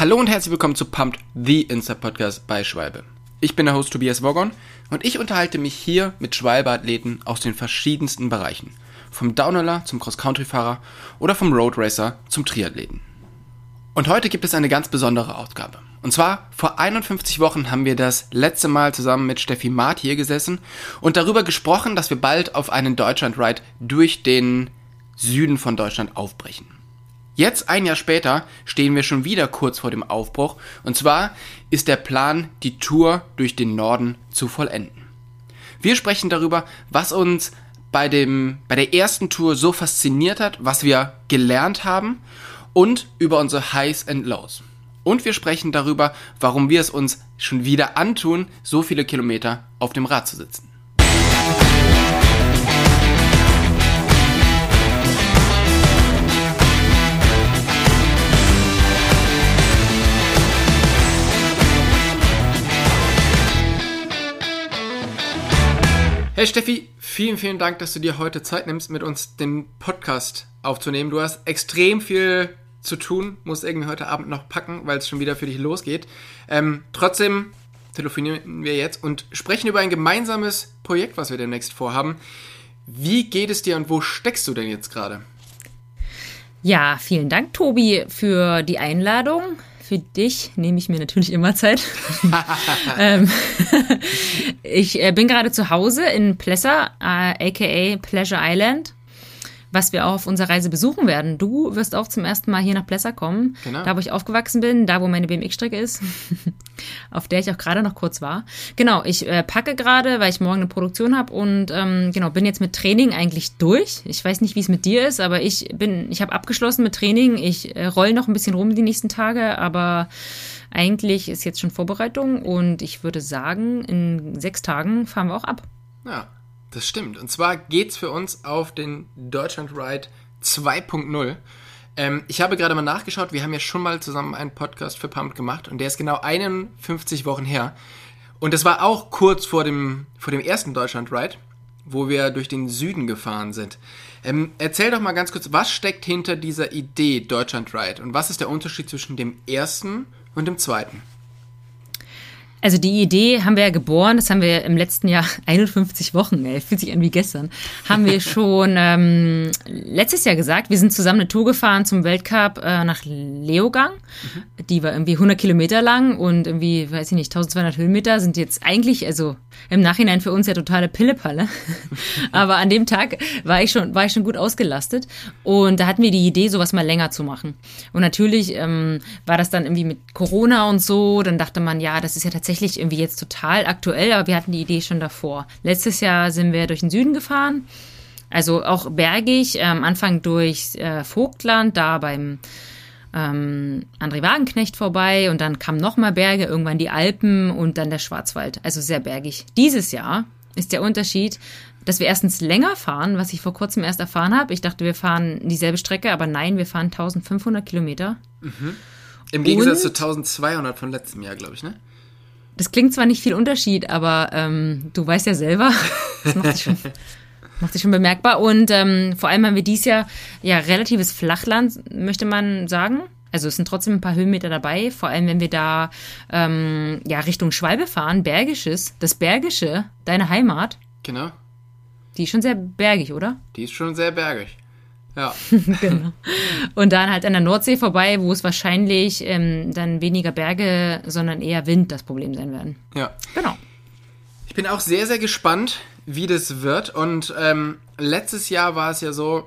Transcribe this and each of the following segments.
Hallo und herzlich willkommen zu Pumped, the Insta Podcast bei Schwalbe. Ich bin der Host Tobias Wogon und ich unterhalte mich hier mit Schwalbe-Athleten aus den verschiedensten Bereichen. Vom Downhiller zum Cross-Country-Fahrer oder vom Road Racer zum Triathleten. Und heute gibt es eine ganz besondere Ausgabe. Und zwar vor 51 Wochen haben wir das letzte Mal zusammen mit Steffi Maat hier gesessen und darüber gesprochen, dass wir bald auf einen Deutschland-Ride durch den Süden von Deutschland aufbrechen. Jetzt, ein Jahr später, stehen wir schon wieder kurz vor dem Aufbruch. Und zwar ist der Plan, die Tour durch den Norden zu vollenden. Wir sprechen darüber, was uns bei, dem, bei der ersten Tour so fasziniert hat, was wir gelernt haben und über unsere Highs and Lows. Und wir sprechen darüber, warum wir es uns schon wieder antun, so viele Kilometer auf dem Rad zu sitzen. Hey Steffi, vielen, vielen Dank, dass du dir heute Zeit nimmst, mit uns den Podcast aufzunehmen. Du hast extrem viel zu tun, musst irgendwie heute Abend noch packen, weil es schon wieder für dich losgeht. Ähm, trotzdem telefonieren wir jetzt und sprechen über ein gemeinsames Projekt, was wir demnächst vorhaben. Wie geht es dir und wo steckst du denn jetzt gerade? Ja, vielen Dank, Tobi, für die Einladung für dich nehme ich mir natürlich immer Zeit. ähm, ich äh, bin gerade zu Hause in Plesser, äh, aka Pleasure Island was wir auch auf unserer Reise besuchen werden. Du wirst auch zum ersten Mal hier nach Plesser kommen, genau. da wo ich aufgewachsen bin, da wo meine BMX-Strecke ist, auf der ich auch gerade noch kurz war. Genau, ich äh, packe gerade, weil ich morgen eine Produktion habe und ähm, genau bin jetzt mit Training eigentlich durch. Ich weiß nicht, wie es mit dir ist, aber ich bin, ich habe abgeschlossen mit Training. Ich äh, roll noch ein bisschen rum die nächsten Tage, aber eigentlich ist jetzt schon Vorbereitung und ich würde sagen, in sechs Tagen fahren wir auch ab. Ja, das stimmt. Und zwar geht's für uns auf den Deutschland Ride 2.0. Ähm, ich habe gerade mal nachgeschaut, wir haben ja schon mal zusammen einen Podcast für Pump gemacht und der ist genau 51 Wochen her. Und das war auch kurz vor dem, vor dem ersten Deutschland Ride, wo wir durch den Süden gefahren sind. Ähm, erzähl doch mal ganz kurz, was steckt hinter dieser Idee Deutschland Ride und was ist der Unterschied zwischen dem ersten und dem zweiten? Also die Idee haben wir ja geboren, das haben wir im letzten Jahr 51 Wochen, ey, fühlt sich an wie gestern, haben wir schon ähm, letztes Jahr gesagt. Wir sind zusammen eine Tour gefahren zum Weltcup äh, nach Leogang. Mhm. Die war irgendwie 100 Kilometer lang und irgendwie, weiß ich nicht, 1200 Höhenmeter sind jetzt eigentlich, also im Nachhinein für uns ja totale Pillepalle. Aber an dem Tag war ich schon, war ich schon gut ausgelastet und da hatten wir die Idee, sowas mal länger zu machen. Und natürlich ähm, war das dann irgendwie mit Corona und so, dann dachte man, ja, das ist ja tatsächlich irgendwie jetzt total aktuell, aber wir hatten die Idee schon davor. Letztes Jahr sind wir durch den Süden gefahren, also auch bergig, am ähm, Anfang durch äh, Vogtland, da beim ähm, André Wagenknecht vorbei und dann kamen nochmal Berge, irgendwann die Alpen und dann der Schwarzwald, also sehr bergig. Dieses Jahr ist der Unterschied, dass wir erstens länger fahren, was ich vor kurzem erst erfahren habe. Ich dachte, wir fahren dieselbe Strecke, aber nein, wir fahren 1500 Kilometer. Mhm. Im Gegensatz und, zu 1200 von letztem Jahr, glaube ich, ne? Das klingt zwar nicht viel Unterschied, aber ähm, du weißt ja selber, das macht schon, macht sich schon bemerkbar. Und ähm, vor allem haben wir dieses Jahr ja relatives Flachland, möchte man sagen. Also es sind trotzdem ein paar Höhenmeter dabei, vor allem wenn wir da ähm, ja Richtung Schwalbe fahren, Bergisches, das Bergische, deine Heimat. Genau. Die ist schon sehr bergig, oder? Die ist schon sehr bergig. Ja. genau. Und dann halt an der Nordsee vorbei, wo es wahrscheinlich ähm, dann weniger Berge, sondern eher Wind das Problem sein werden. Ja. Genau. Ich bin auch sehr, sehr gespannt, wie das wird. Und ähm, letztes Jahr war es ja so,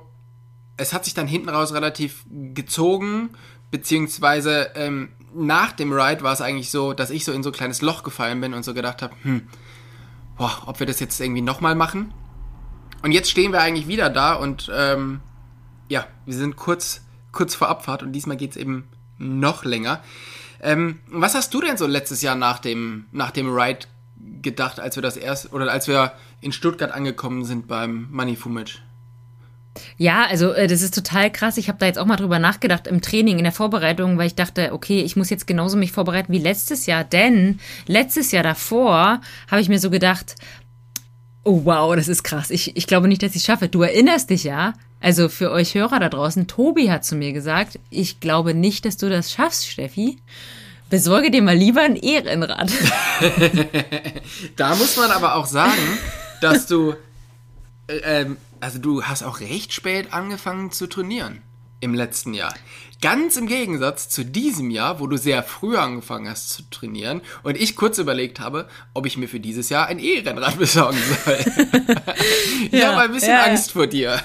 es hat sich dann hinten raus relativ gezogen, beziehungsweise ähm, nach dem Ride war es eigentlich so, dass ich so in so ein kleines Loch gefallen bin und so gedacht habe, hm, boah, ob wir das jetzt irgendwie nochmal machen. Und jetzt stehen wir eigentlich wieder da und ähm, ja, wir sind kurz, kurz vor Abfahrt und diesmal geht es eben noch länger. Ähm, was hast du denn so letztes Jahr nach dem, nach dem Ride gedacht, als wir das erst oder als wir in Stuttgart angekommen sind beim Money Fumage? Ja, also äh, das ist total krass. Ich habe da jetzt auch mal drüber nachgedacht im Training, in der Vorbereitung, weil ich dachte, okay, ich muss jetzt genauso mich vorbereiten wie letztes Jahr, denn letztes Jahr davor habe ich mir so gedacht, oh wow, das ist krass. Ich, ich glaube nicht, dass ich es schaffe. Du erinnerst dich ja, Also für euch Hörer da draußen, Tobi hat zu mir gesagt, ich glaube nicht, dass du das schaffst, Steffi. Besorge dir mal lieber ein Ehrenrad. da muss man aber auch sagen, dass du, äh, ähm, also du hast auch recht spät angefangen zu trainieren im letzten Jahr. Ganz im Gegensatz zu diesem Jahr, wo du sehr früh angefangen hast zu trainieren und ich kurz überlegt habe, ob ich mir für dieses Jahr ein E-Rennrad besorgen soll. ich ja, habe ein bisschen ja, Angst vor dir.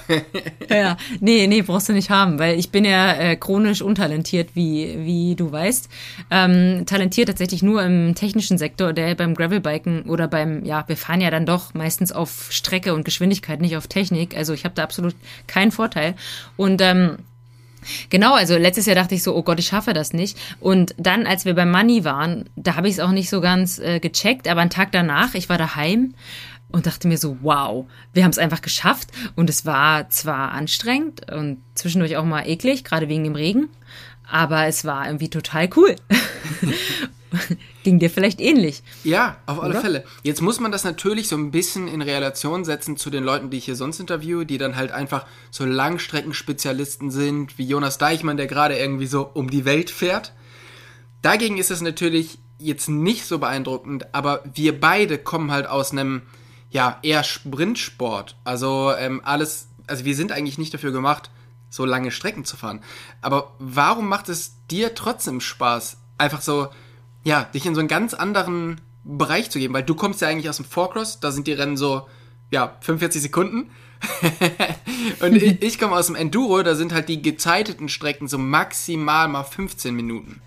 ja, nee, nee, brauchst du nicht haben, weil ich bin ja äh, chronisch untalentiert, wie, wie du weißt. Ähm, talentiert tatsächlich nur im technischen Sektor, der beim Gravelbiken oder beim, ja, wir fahren ja dann doch meistens auf Strecke und Geschwindigkeit, nicht auf Technik. Also ich habe da absolut keinen Vorteil. Und ähm, Genau, also letztes Jahr dachte ich so, oh Gott, ich schaffe das nicht. Und dann, als wir beim Money waren, da habe ich es auch nicht so ganz äh, gecheckt, aber einen Tag danach, ich war daheim und dachte mir so, wow, wir haben es einfach geschafft. Und es war zwar anstrengend und zwischendurch auch mal eklig, gerade wegen dem Regen, aber es war irgendwie total cool. Ging dir vielleicht ähnlich. Ja, auf alle Oder? Fälle. Jetzt muss man das natürlich so ein bisschen in Relation setzen zu den Leuten, die ich hier sonst interviewe, die dann halt einfach so Langstreckenspezialisten sind, wie Jonas Deichmann, der gerade irgendwie so um die Welt fährt. Dagegen ist es natürlich jetzt nicht so beeindruckend, aber wir beide kommen halt aus einem, ja, eher Sprintsport. Also ähm, alles, also wir sind eigentlich nicht dafür gemacht, so lange Strecken zu fahren. Aber warum macht es dir trotzdem Spaß, einfach so ja, dich in so einen ganz anderen Bereich zu geben, weil du kommst ja eigentlich aus dem Forecross, da sind die Rennen so, ja, 45 Sekunden. und ich, ich komme aus dem Enduro, da sind halt die gezeiteten Strecken so maximal mal 15 Minuten.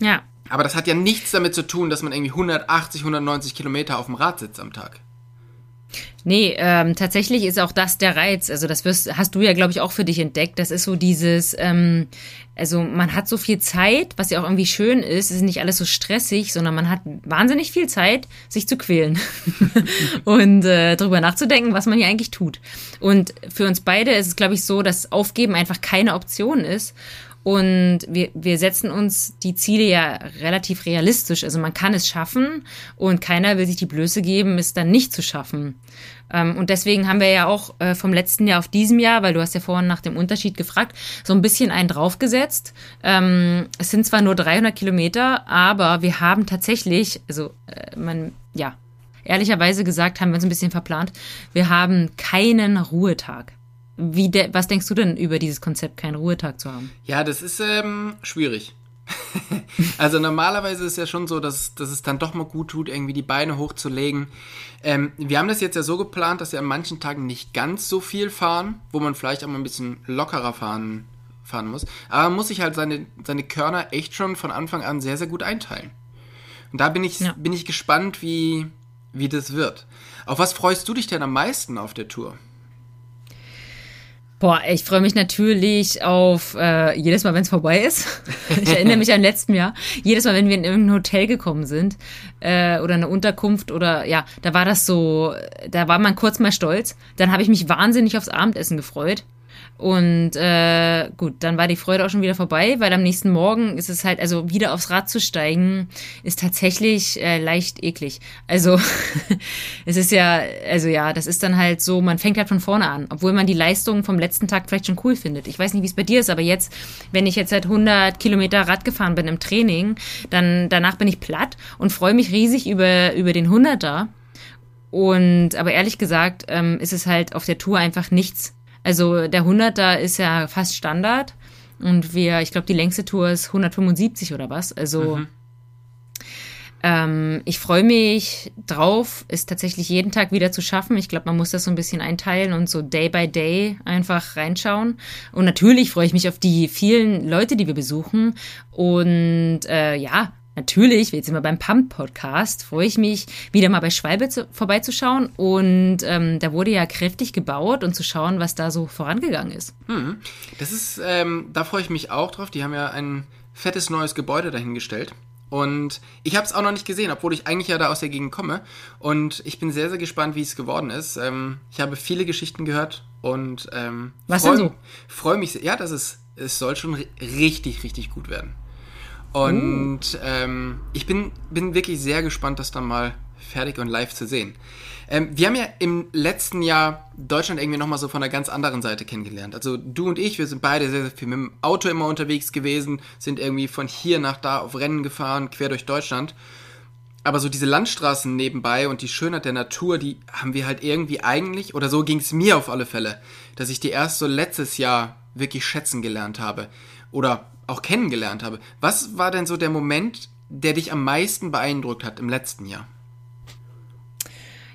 Ja. Aber das hat ja nichts damit zu tun, dass man irgendwie 180, 190 Kilometer auf dem Rad sitzt am Tag. Nee, ähm, tatsächlich ist auch das der Reiz. Also das wirst, hast du ja, glaube ich, auch für dich entdeckt. Das ist so dieses, ähm, also man hat so viel Zeit, was ja auch irgendwie schön ist. Es ist nicht alles so stressig, sondern man hat wahnsinnig viel Zeit, sich zu quälen und äh, darüber nachzudenken, was man hier eigentlich tut. Und für uns beide ist es, glaube ich, so, dass Aufgeben einfach keine Option ist. Und wir, wir setzen uns die Ziele ja relativ realistisch. Also man kann es schaffen und keiner will sich die Blöße geben, es dann nicht zu schaffen. Ähm, und deswegen haben wir ja auch äh, vom letzten Jahr auf diesem Jahr, weil du hast ja vorhin nach dem Unterschied gefragt, so ein bisschen einen draufgesetzt. Ähm, es sind zwar nur 300 Kilometer, aber wir haben tatsächlich, also äh, man, ja, ehrlicherweise gesagt, haben wir uns ein bisschen verplant. Wir haben keinen Ruhetag. Wie de was denkst du denn über dieses Konzept, keinen Ruhetag zu haben? Ja, das ist ähm, schwierig. also normalerweise ist es ja schon so, dass, dass es dann doch mal gut tut, irgendwie die Beine hochzulegen. Ähm, wir haben das jetzt ja so geplant, dass wir an manchen Tagen nicht ganz so viel fahren, wo man vielleicht auch mal ein bisschen lockerer fahren, fahren muss. Aber man muss sich halt seine, seine Körner echt schon von Anfang an sehr, sehr gut einteilen. Und da bin ich, ja. bin ich gespannt, wie, wie das wird. Auf was freust du dich denn am meisten auf der Tour? Boah, ich freue mich natürlich auf äh, jedes Mal, wenn es vorbei ist. ich erinnere mich an letztem Jahr. Jedes Mal, wenn wir in irgendein Hotel gekommen sind äh, oder eine Unterkunft oder ja, da war das so, da war man kurz mal stolz. Dann habe ich mich wahnsinnig aufs Abendessen gefreut. Und äh, gut, dann war die Freude auch schon wieder vorbei, weil am nächsten Morgen ist es halt, also wieder aufs Rad zu steigen, ist tatsächlich äh, leicht eklig. Also es ist ja, also ja, das ist dann halt so, man fängt halt von vorne an, obwohl man die Leistung vom letzten Tag vielleicht schon cool findet. Ich weiß nicht, wie es bei dir ist, aber jetzt, wenn ich jetzt seit 100 Kilometer Rad gefahren bin im Training, dann danach bin ich platt und freue mich riesig über, über den 100er. Und aber ehrlich gesagt ähm, ist es halt auf der Tour einfach nichts also der 100er ist ja fast Standard und wir, ich glaube, die längste Tour ist 175 oder was. Also mhm. ähm, ich freue mich drauf, es tatsächlich jeden Tag wieder zu schaffen. Ich glaube, man muss das so ein bisschen einteilen und so Day by Day einfach reinschauen. Und natürlich freue ich mich auf die vielen Leute, die wir besuchen. Und äh, ja, natürlich, jetzt immer beim Pump-Podcast, freue ich mich, wieder mal bei Schwalbe zu, vorbeizuschauen. Und ähm, da wurde ja kräftig gebaut und zu schauen, was da so vorangegangen ist. Hm. Das ist, ähm, da freue ich mich auch drauf. Die haben ja ein fettes neues Gebäude dahingestellt. Und ich habe es auch noch nicht gesehen, obwohl ich eigentlich ja da aus der Gegend komme. Und ich bin sehr, sehr gespannt, wie es geworden ist. Ähm, ich habe viele Geschichten gehört und ähm, freu, denn so? Freue mich, sehr. ja, dass es, es soll schon richtig, richtig gut werden. Und uh. ähm, ich bin, bin wirklich sehr gespannt, das dann mal fertig und live zu sehen. Ähm, wir haben ja im letzten Jahr Deutschland irgendwie nochmal so von einer ganz anderen Seite kennengelernt. Also du und ich, wir sind beide sehr, sehr viel mit dem Auto immer unterwegs gewesen, sind irgendwie von hier nach da auf Rennen gefahren, quer durch Deutschland. Aber so diese Landstraßen nebenbei und die Schönheit der Natur, die haben wir halt irgendwie eigentlich, oder so ging es mir auf alle Fälle, dass ich die erst so letztes Jahr wirklich schätzen gelernt habe. Oder auch kennengelernt habe. Was war denn so der Moment, der dich am meisten beeindruckt hat im letzten Jahr?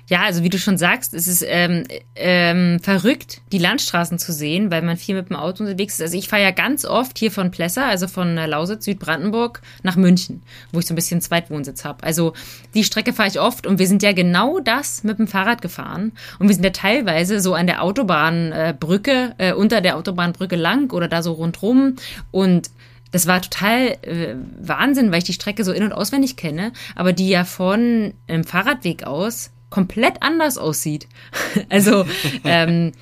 Ja, also wie du schon sagst, es ist ähm, ähm, verrückt, die Landstraßen zu sehen, weil man viel mit dem Auto unterwegs ist. Also ich fahre ja ganz oft hier von Plesser, also von äh, Lausitz, Südbrandenburg, nach München, wo ich so ein bisschen Zweitwohnsitz habe. Also die Strecke fahre ich oft und wir sind ja genau das mit dem Fahrrad gefahren. Und wir sind ja teilweise so an der Autobahnbrücke, äh, unter der Autobahnbrücke lang oder da so rundrum. Und das war total äh, Wahnsinn, weil ich die Strecke so in- und auswendig kenne, aber die ja von einem Fahrradweg aus komplett anders aussieht. also ähm,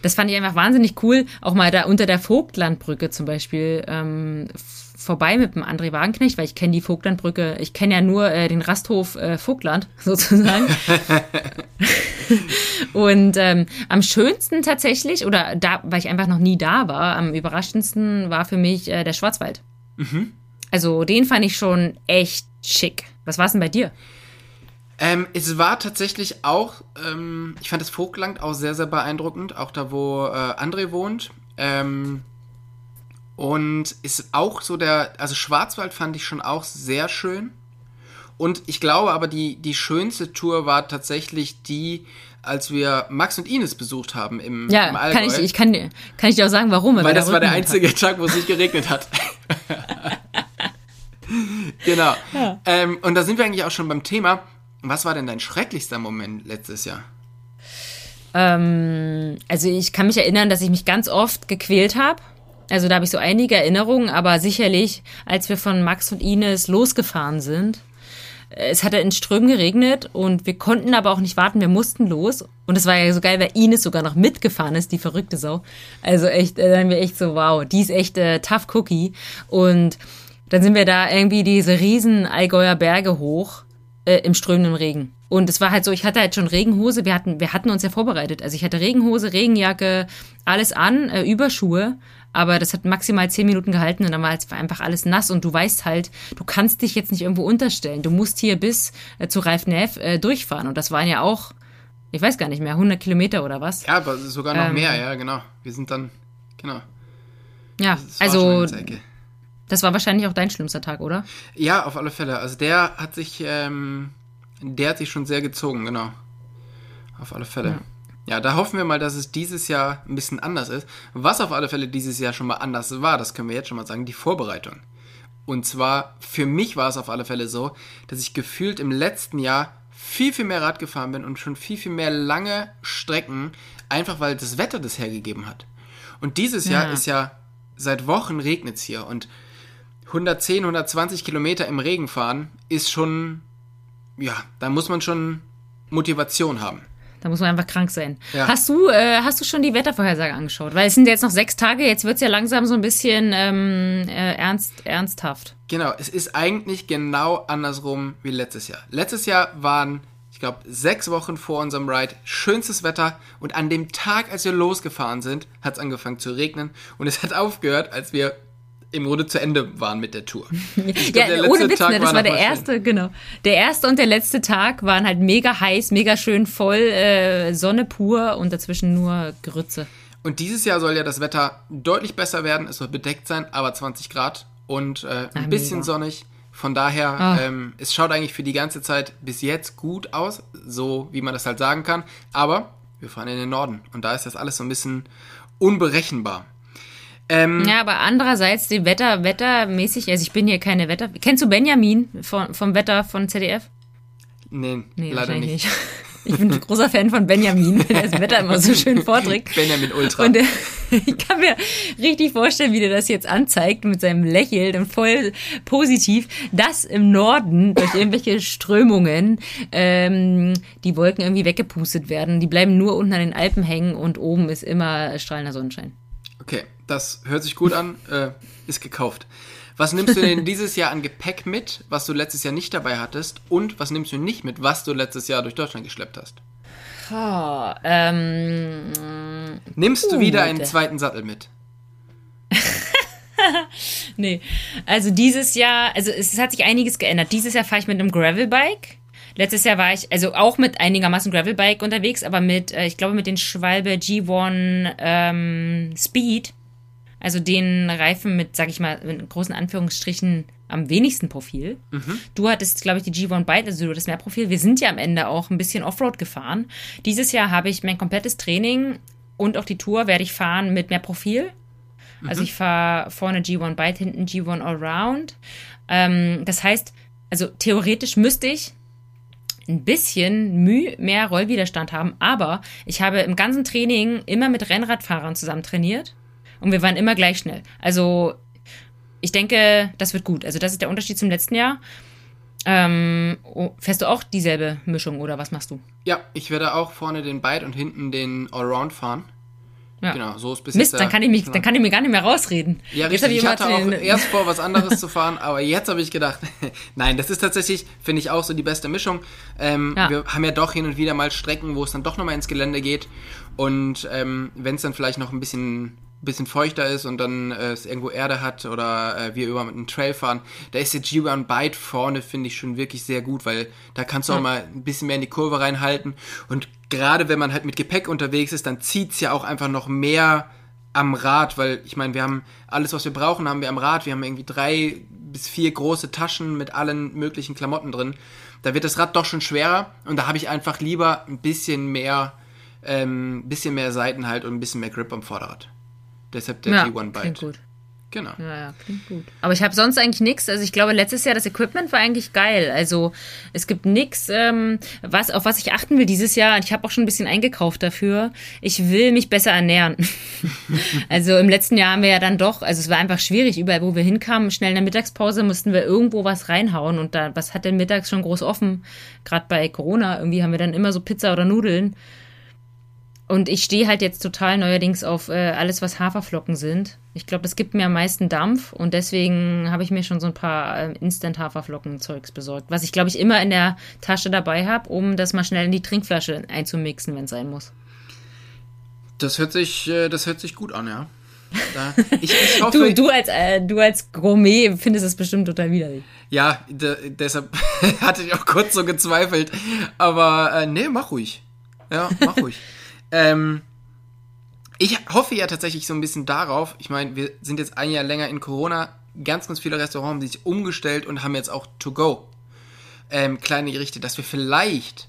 das fand ich einfach wahnsinnig cool. Auch mal da unter der Vogtlandbrücke zum Beispiel ähm, vorbei mit dem André Wagenknecht, weil ich kenne die Vogtlandbrücke, ich kenne ja nur äh, den Rasthof äh, Vogtland sozusagen. Und ähm, am schönsten tatsächlich, oder da, weil ich einfach noch nie da war, am überraschendsten war für mich äh, der Schwarzwald. Mhm. Also den fand ich schon echt schick. Was war es denn bei dir? Ähm, es war tatsächlich auch, ähm, ich fand das Vogtland auch sehr, sehr beeindruckend, auch da, wo äh, André wohnt. Ähm, und ist auch so der, also Schwarzwald fand ich schon auch sehr schön. Und ich glaube aber, die, die schönste Tour war tatsächlich die, als wir Max und Ines besucht haben im, ja, im Allgäu. Kann ich, ich kann, kann ich dir auch sagen, warum. Weil, weil das war der einzige hat. Tag, wo es nicht geregnet hat. genau. Ja. Ähm, und da sind wir eigentlich auch schon beim Thema. Was war denn dein schrecklichster Moment letztes Jahr? Ähm, also ich kann mich erinnern, dass ich mich ganz oft gequält habe. Also da habe ich so einige Erinnerungen, aber sicherlich, als wir von Max und Ines losgefahren sind, es hatte in Strömen geregnet und wir konnten aber auch nicht warten, wir mussten los. Und es war ja so geil, weil Ines sogar noch mitgefahren ist, die verrückte Sau. Also echt, äh, dann sind wir echt so, wow, die ist echt äh, tough Cookie. Und dann sind wir da irgendwie diese riesen Allgäuer Berge hoch äh, im strömenden Regen. Und es war halt so, ich hatte halt schon Regenhose, wir hatten, wir hatten uns ja vorbereitet. Also ich hatte Regenhose, Regenjacke, alles an, äh, Überschuhe, aber das hat maximal zehn Minuten gehalten und dann war es einfach alles nass und du weißt halt, du kannst dich jetzt nicht irgendwo unterstellen. Du musst hier bis äh, zu Ralf Neff äh, durchfahren und das waren ja auch, ich weiß gar nicht mehr, 100 Kilometer oder was? Ja, aber sogar noch ähm, mehr, ja, genau. Wir sind dann, genau. Ja, also das war wahrscheinlich auch dein schlimmster Tag, oder? Ja, auf alle Fälle. Also der hat sich, ähm, der hat sich schon sehr gezogen, genau. Auf alle Fälle. Ja. Ja, da hoffen wir mal, dass es dieses Jahr ein bisschen anders ist. Was auf alle Fälle dieses Jahr schon mal anders war, das können wir jetzt schon mal sagen, die Vorbereitung. Und zwar, für mich war es auf alle Fälle so, dass ich gefühlt im letzten Jahr viel, viel mehr Rad gefahren bin und schon viel, viel mehr lange Strecken, einfach weil das Wetter das hergegeben hat. Und dieses ja. Jahr ist ja, seit Wochen regnet es hier und 110, 120 Kilometer im Regen fahren ist schon, ja, da muss man schon Motivation haben. Da muss man einfach krank sein. Ja. Hast du, äh, hast du schon die Wettervorhersage angeschaut? Weil es sind jetzt noch sechs Tage, jetzt wird es ja langsam so ein bisschen ähm, äh, ernst, ernsthaft. Genau, es ist eigentlich genau andersrum wie letztes Jahr. Letztes Jahr waren, ich glaube, sechs Wochen vor unserem Ride schönstes Wetter und an dem Tag, als wir losgefahren sind, hat es angefangen zu regnen und es hat aufgehört, als wir im Grunde zu Ende waren mit der Tour. Glaub, ja, ohne Witz, ne, das war, war der erste, schön. genau. Der erste und der letzte Tag waren halt mega heiß, mega schön voll, äh, Sonne pur und dazwischen nur Grütze. Und dieses Jahr soll ja das Wetter deutlich besser werden. Es soll bedeckt sein, aber 20 Grad und äh, ein Ach, bisschen mega. sonnig. Von daher, oh. ähm, es schaut eigentlich für die ganze Zeit bis jetzt gut aus, so wie man das halt sagen kann. Aber wir fahren in den Norden und da ist das alles so ein bisschen unberechenbar. Ähm, ja, aber andererseits die Wetter, wettermäßig, also ich bin hier keine Wetter. Kennst du Benjamin von, vom Wetter von ZDF? Nee, nee leider nicht. nicht. Ich bin ein großer Fan von Benjamin, weil er das Wetter immer so schön vorträgt. Benjamin Ultra. Und der, ich kann mir richtig vorstellen, wie der das jetzt anzeigt mit seinem Lächeln und voll positiv, dass im Norden durch irgendwelche Strömungen ähm, die Wolken irgendwie weggepustet werden. Die bleiben nur unten an den Alpen hängen und oben ist immer strahlender Sonnenschein. Okay, das hört sich gut an, äh, ist gekauft. Was nimmst du denn dieses Jahr an Gepäck mit, was du letztes Jahr nicht dabei hattest? Und was nimmst du nicht mit, was du letztes Jahr durch Deutschland geschleppt hast? Oh, ähm, Nimmst du wieder einen zweiten Sattel mit? nee. Also dieses Jahr, also es hat sich einiges geändert. Dieses Jahr fahre ich mit einem Gravelbike. Letztes Jahr war ich also auch mit einigermaßen Gravelbike unterwegs, aber mit, äh, ich glaube, mit den Schwalbe G1 ähm, Speed. Also den Reifen mit, sag ich mal, in großen Anführungsstrichen am wenigsten Profil. Du hattest, glaube ich, die G1 Byte, also du hattest mehr Profil. Wir sind ja am Ende auch ein bisschen Offroad gefahren. Dieses Jahr habe ich mein komplettes Training und auch die Tour werde ich fahren mit mehr Profil. Also ich fahre vorne G1 Byte, hinten G1 Allround. Ähm, das heißt, also theoretisch müsste ich ein bisschen Mühe mehr Rollwiderstand haben, aber ich habe im ganzen Training immer mit Rennradfahrern zusammen trainiert und wir waren immer gleich schnell. Also ich denke, das wird gut. Also das ist der Unterschied zum letzten Jahr. Ähm, oh, fährst du auch dieselbe Mischung oder was machst du? Ja, ich werde auch vorne den Byte und hinten den Allround fahren. Ja. Genau, so ist bis Mist, jetzt dann kann ich mich, dann kann ich mir gar nicht mehr rausreden. Ja, Jetzt richtig. Ich immer hatte auch erst vor, was anderes zu fahren, aber jetzt habe ich gedacht, nein, das ist tatsächlich, finde ich, auch so die beste Mischung. Ähm, Ja. Wir haben ja doch hin und wieder mal Strecken, wo es dann doch nochmal ins Gelände geht. Und ähm, wenn es dann vielleicht noch ein bisschen, bisschen feuchter ist und dann äh, es irgendwo Erde hat oder äh, wir über einen Trail fahren, da ist der G1 Byte vorne, finde ich, schon wirklich sehr gut, weil da kannst du auch mal ein bisschen mehr in die Kurve reinhalten. Und gerade wenn man halt mit Gepäck unterwegs ist, dann zieht's ja auch einfach noch mehr am Rad, weil ich meine, wir haben alles, was wir brauchen, haben wir am Rad. Wir haben irgendwie drei bis vier große Taschen mit allen möglichen Klamotten drin. Da wird das Rad doch schon schwerer und da habe ich einfach lieber ein bisschen mehr, ähm, bisschen mehr Seitenhalt und ein bisschen mehr Grip am Vorderrad. Deshalb der ja, T1 klingt Byte. gut. Genau. Ja, ja, klingt gut. Aber ich habe sonst eigentlich nichts. Also ich glaube, letztes Jahr das Equipment war eigentlich geil. Also es gibt nichts, ähm, was, auf was ich achten will dieses Jahr. Und ich habe auch schon ein bisschen eingekauft dafür. Ich will mich besser ernähren. also im letzten Jahr haben wir ja dann doch, also es war einfach schwierig, überall wo wir hinkamen, schnell in der Mittagspause mussten wir irgendwo was reinhauen. Und da, was hat denn mittags schon groß offen? Gerade bei Corona, irgendwie haben wir dann immer so Pizza oder Nudeln. Und ich stehe halt jetzt total neuerdings auf äh, alles, was Haferflocken sind. Ich glaube, das gibt mir am meisten Dampf und deswegen habe ich mir schon so ein paar ähm, Instant-Haferflocken-Zeugs besorgt, was ich, glaube ich, immer in der Tasche dabei habe, um das mal schnell in die Trinkflasche einzumixen, wenn es sein muss. Das hört sich, äh, das hört sich gut an, ja. Da, ich, ich hoffe, Du, du, als, äh, du als Gourmet findest es bestimmt total widerlich. Ja, de, deshalb hatte ich auch kurz so gezweifelt. Aber äh, nee, mach ruhig. Ja, mach ruhig. ähm, ich hoffe ja tatsächlich so ein bisschen darauf. Ich meine, wir sind jetzt ein Jahr länger in Corona. Ganz, ganz viele Restaurants haben sich umgestellt und haben jetzt auch To-Go ähm, kleine Gerichte, dass wir vielleicht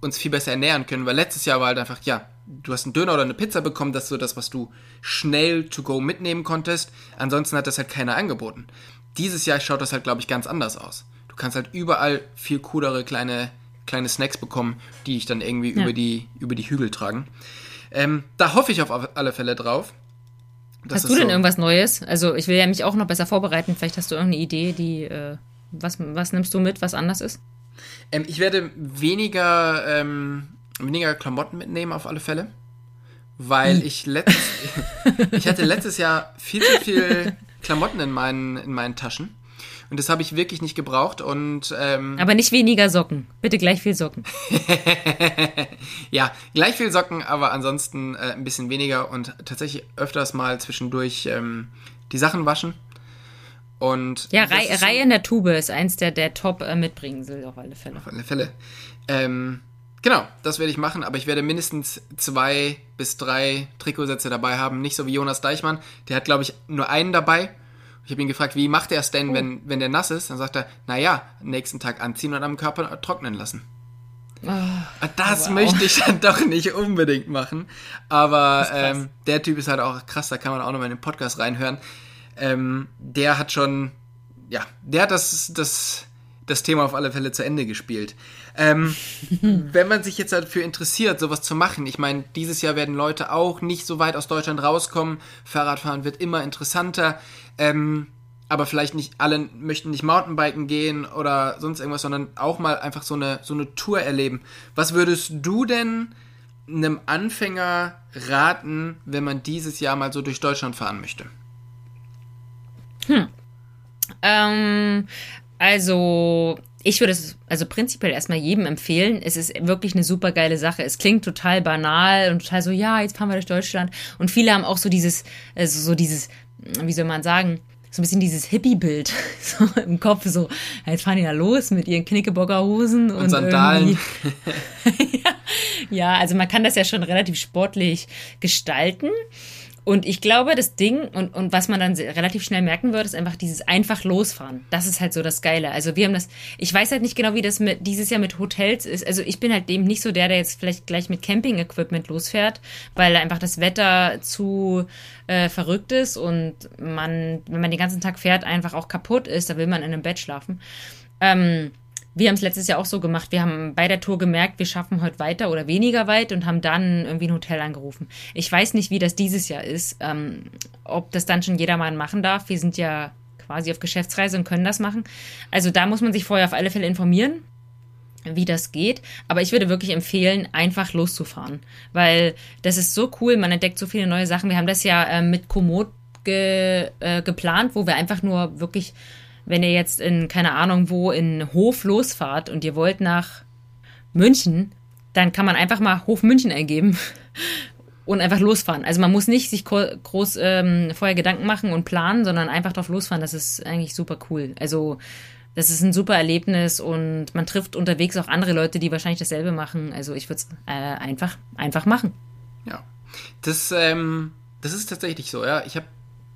uns viel besser ernähren können, weil letztes Jahr war halt einfach, ja, du hast einen Döner oder eine Pizza bekommen, das ist so das, was du schnell to go mitnehmen konntest. Ansonsten hat das halt keiner angeboten. Dieses Jahr schaut das halt, glaube ich, ganz anders aus. Du kannst halt überall viel coolere kleine, kleine Snacks bekommen, die ich dann irgendwie Ja. über, die, über die Hügel tragen. Ähm, da hoffe ich auf alle Fälle drauf. Das Hast du denn so- irgendwas Neues? Also ich will ja mich auch noch besser vorbereiten. Vielleicht hast du irgendeine Idee, die, äh, was, was nimmst du mit, was anders ist? Ähm, ich werde weniger, ähm, weniger Klamotten mitnehmen auf alle Fälle. Weil ich letztes, ich hatte letztes Jahr viel zu viel Klamotten in meinen, in meinen Taschen. Und das habe ich wirklich nicht gebraucht. Und ähm, Aber nicht weniger Socken. Bitte gleich viel Socken. ja, gleich viel Socken, aber ansonsten äh, ein bisschen weniger und tatsächlich öfters mal zwischendurch ähm, die Sachen waschen. Und Ja, Rei so- Reihe in der Tube ist eins der, der Top-Mitbringsel auf alle Fälle. Auf alle Fälle. Ähm, genau, das werde ich machen, aber ich werde mindestens zwei bis drei Trikotsätze dabei haben. Nicht so wie Jonas Deichmann, der hat, glaube ich, nur einen dabei. Ich habe ihn gefragt, wie macht er es denn, wenn, wenn der nass ist? Dann sagt er, naja, nächsten Tag anziehen und am Körper trocknen lassen. Und das wow. möchte ich dann doch nicht unbedingt machen. Aber ähm, der Typ ist halt auch krass, da kann man auch noch mal in den Podcast reinhören. Ähm, der hat schon, ja, der hat das, das, das Thema auf alle Fälle zu Ende gespielt. Ähm, wenn man sich jetzt dafür interessiert, sowas zu machen, ich meine, dieses Jahr werden Leute auch nicht so weit aus Deutschland rauskommen. Fahrradfahren wird immer interessanter. Ähm, aber vielleicht nicht alle möchten nicht Mountainbiken gehen oder sonst irgendwas, sondern auch mal einfach so eine, so eine Tour erleben. Was würdest du denn einem Anfänger raten, wenn man dieses Jahr mal so durch Deutschland fahren möchte? Ähm, also, ich würde es also prinzipiell erstmal jedem empfehlen. Es ist wirklich eine super geile Sache. Es klingt total banal und total so, ja, jetzt fahren wir durch Deutschland. Und viele haben auch so dieses, also so dieses, wie soll man sagen, so ein bisschen dieses Hippie-Bild so im Kopf, so, jetzt fahren die da los mit ihren Knickerbockerhosen und, und Sandalen. ja, ja, also man kann das ja schon relativ sportlich gestalten. Und ich glaube, das Ding und, und was man dann relativ schnell merken wird, ist einfach dieses einfach losfahren. Das ist halt so das Geile. Also wir haben das, ich weiß halt nicht genau, wie das mit, dieses Jahr mit Hotels ist. Also ich bin halt eben nicht so der, der jetzt vielleicht gleich mit Camping-Equipment losfährt, weil einfach das Wetter zu äh, verrückt ist und man, wenn man den ganzen Tag fährt, einfach auch kaputt ist, da will man in einem Bett schlafen. Ähm, wir haben es letztes Jahr auch so gemacht. Wir haben bei der Tour gemerkt, wir schaffen heute weiter oder weniger weit und haben dann irgendwie ein Hotel angerufen. Ich weiß nicht, wie das dieses Jahr ist, ähm, ob das dann schon jedermann machen darf. Wir sind ja quasi auf Geschäftsreise und können das machen. Also da muss man sich vorher auf alle Fälle informieren wie das geht. Aber ich würde wirklich empfehlen, einfach loszufahren, weil das ist so cool. Man entdeckt so viele neue Sachen. Wir haben das ja äh, mit Komoot ge, äh, geplant, wo wir einfach nur wirklich wenn ihr jetzt in, keine Ahnung wo, in Hof losfahrt und ihr wollt nach München, dann kann man einfach mal Hof München eingeben und einfach losfahren. Also man muss nicht sich groß ähm, vorher Gedanken machen und planen, sondern einfach drauf losfahren. Das ist eigentlich super cool. Also das ist ein super Erlebnis und man trifft unterwegs auch andere Leute, die wahrscheinlich dasselbe machen. Also ich würde es äh, einfach, einfach machen. Ja, das, ähm, das ist tatsächlich so. Ja, ich habe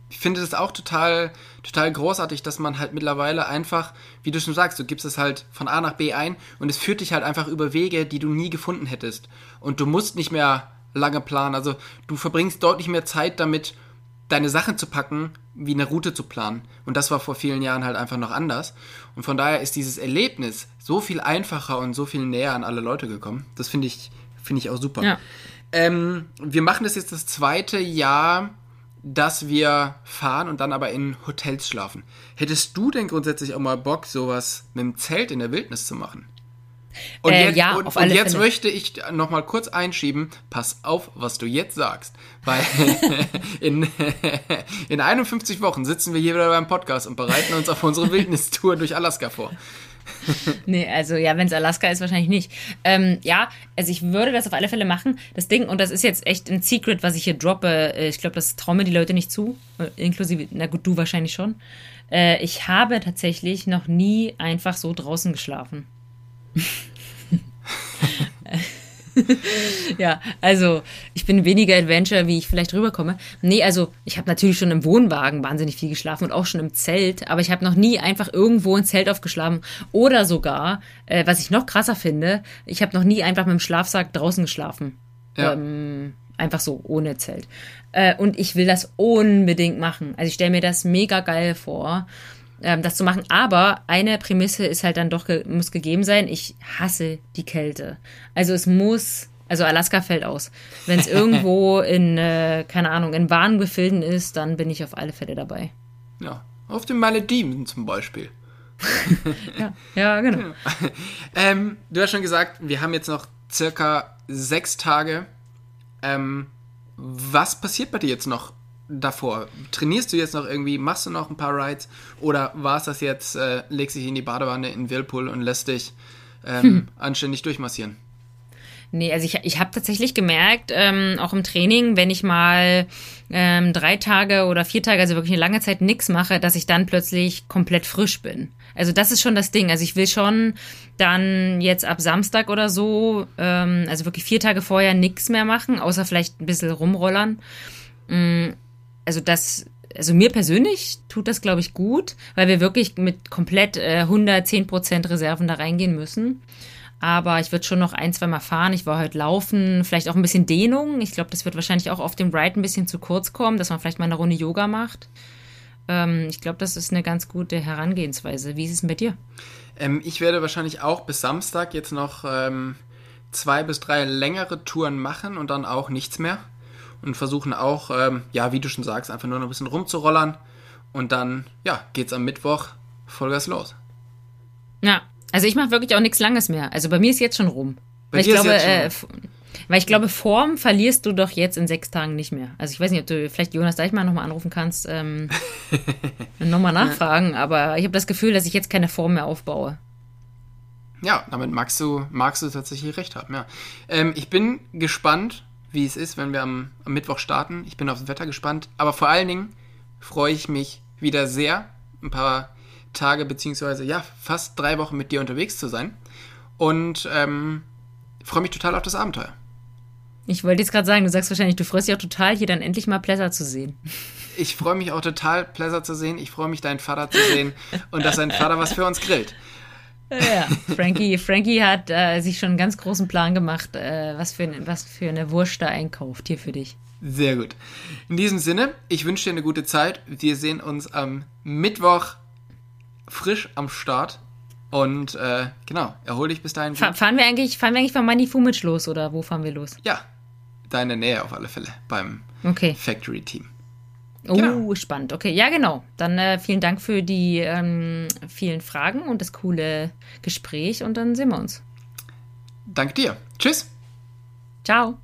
ich finde es auch total, total großartig, dass man halt mittlerweile einfach, wie du schon sagst, du gibst es halt von A nach B ein und es führt dich halt einfach über Wege, die du nie gefunden hättest. Und du musst nicht mehr lange planen. Also du verbringst deutlich mehr Zeit damit, deine Sachen zu packen, wie eine Route zu planen. Und das war vor vielen Jahren halt einfach noch anders. Und von daher ist dieses Erlebnis so viel einfacher und so viel näher an alle Leute gekommen. Das finde ich, finde ich auch super. Ja. Ähm, wir machen das jetzt das zweite Jahr dass wir fahren und dann aber in Hotels schlafen. Hättest du denn grundsätzlich auch mal Bock, sowas mit dem Zelt in der Wildnis zu machen? Und äh, jetzt, ja, und, und jetzt Fälle. möchte ich noch mal kurz einschieben, pass auf, was du jetzt sagst. Weil in, in 51 Wochen sitzen wir hier wieder beim Podcast und bereiten uns auf unsere Wildnistour durch Alaska vor. nee, also ja, wenn es Alaska ist, wahrscheinlich nicht. Ähm, ja, also ich würde das auf alle Fälle machen. Das Ding, und das ist jetzt echt ein Secret, was ich hier droppe. Äh, ich glaube, das trauen mir die Leute nicht zu. Äh, inklusive, na gut, du wahrscheinlich schon. Äh, ich habe tatsächlich noch nie einfach so draußen geschlafen. ja, also ich bin weniger Adventure, wie ich vielleicht rüberkomme. Nee, also ich habe natürlich schon im Wohnwagen wahnsinnig viel geschlafen und auch schon im Zelt, aber ich habe noch nie einfach irgendwo ein Zelt aufgeschlafen oder sogar, äh, was ich noch krasser finde, ich habe noch nie einfach mit dem Schlafsack draußen geschlafen. Ja. Ähm, einfach so, ohne Zelt. Äh, und ich will das unbedingt machen. Also ich stelle mir das mega geil vor ähm, das zu machen. Aber eine Prämisse ist halt dann doch, ge muss gegeben sein. Ich hasse die Kälte. Also es muss, also Alaska fällt aus. Wenn es irgendwo in, äh, keine Ahnung, in warmen Gefilden ist, dann bin ich auf alle Fälle dabei. Ja, auf den Malediven zum Beispiel. ja, ja, genau. Ja. Ähm, du hast schon gesagt, wir haben jetzt noch circa sechs Tage. Ähm, was passiert bei dir jetzt noch davor? Trainierst du jetzt noch irgendwie, machst du noch ein paar Rides oder war es das jetzt, äh, legst dich in die Badewanne in Whirlpool und lässt dich ähm, hm. anständig durchmassieren? Nee, also ich, ich habe tatsächlich gemerkt, ähm, auch im Training, wenn ich mal ähm, drei Tage oder vier Tage, also wirklich eine lange Zeit nichts mache, dass ich dann plötzlich komplett frisch bin. Also das ist schon das Ding. Also ich will schon dann jetzt ab Samstag oder so, ähm, also wirklich vier Tage vorher nichts mehr machen, außer vielleicht ein bisschen rumrollern. Mm, also das, also mir persönlich tut das, glaube ich, gut, weil wir wirklich mit komplett äh, 110 Prozent Reserven da reingehen müssen. Aber ich würde schon noch ein, zwei Mal fahren. Ich war heute laufen, vielleicht auch ein bisschen Dehnung. Ich glaube, das wird wahrscheinlich auch auf dem Ride ein bisschen zu kurz kommen, dass man vielleicht mal eine Runde Yoga macht. Ähm, ich glaube, das ist eine ganz gute Herangehensweise. Wie ist es bei dir? Ähm, ich werde wahrscheinlich auch bis Samstag jetzt noch ähm, zwei bis drei längere Touren machen und dann auch nichts mehr und versuchen auch, ähm, ja, wie du schon sagst, einfach nur noch ein bisschen rumzurollern. Und dann, ja, geht's am Mittwoch Vollgas los. Ja, also ich mache wirklich auch nichts Langes mehr. Also bei mir ist jetzt schon rum. Bei dir ich glaube, äh, Weil ich glaube, Form verlierst du doch jetzt in sechs Tagen nicht mehr. Also ich weiß nicht, ob du vielleicht Jonas Deichmann nochmal anrufen kannst, ähm, nochmal nachfragen, aber ich habe das Gefühl, dass ich jetzt keine Form mehr aufbaue. Ja, damit magst du, magst du tatsächlich recht haben, ja. Ähm, ich bin gespannt, wie es ist, wenn wir am, am Mittwoch starten. Ich bin aufs Wetter gespannt, aber vor allen Dingen freue ich mich wieder sehr, ein paar Tage beziehungsweise ja, fast drei Wochen mit dir unterwegs zu sein. Und ähm, freue mich total auf das Abenteuer. Ich wollte jetzt gerade sagen, du sagst wahrscheinlich, du freust dich auch total, hier dann endlich mal Pleasure zu sehen. Ich freue mich auch total, Pleasure zu sehen. Ich freue mich, deinen Vater zu sehen und dass dein Vater was für uns grillt. Ja, Frankie, Frankie hat äh, sich schon einen ganz großen Plan gemacht, äh, was, für, was für eine Wurst da einkauft hier für dich. Sehr gut. In diesem Sinne, ich wünsche dir eine gute Zeit. Wir sehen uns am Mittwoch frisch am Start. Und äh, genau, erhol dich bis dahin. Fa fahren wir eigentlich, fahren wir eigentlich von Money Fumic los oder wo fahren wir los? Ja, da in der Nähe auf alle Fälle beim okay. Factory Team. Oh, genau. spannend. Okay, ja, genau. Dann äh, vielen Dank für die ähm, vielen Fragen und das coole Gespräch und dann sehen wir uns. Danke dir. Tschüss. Ciao.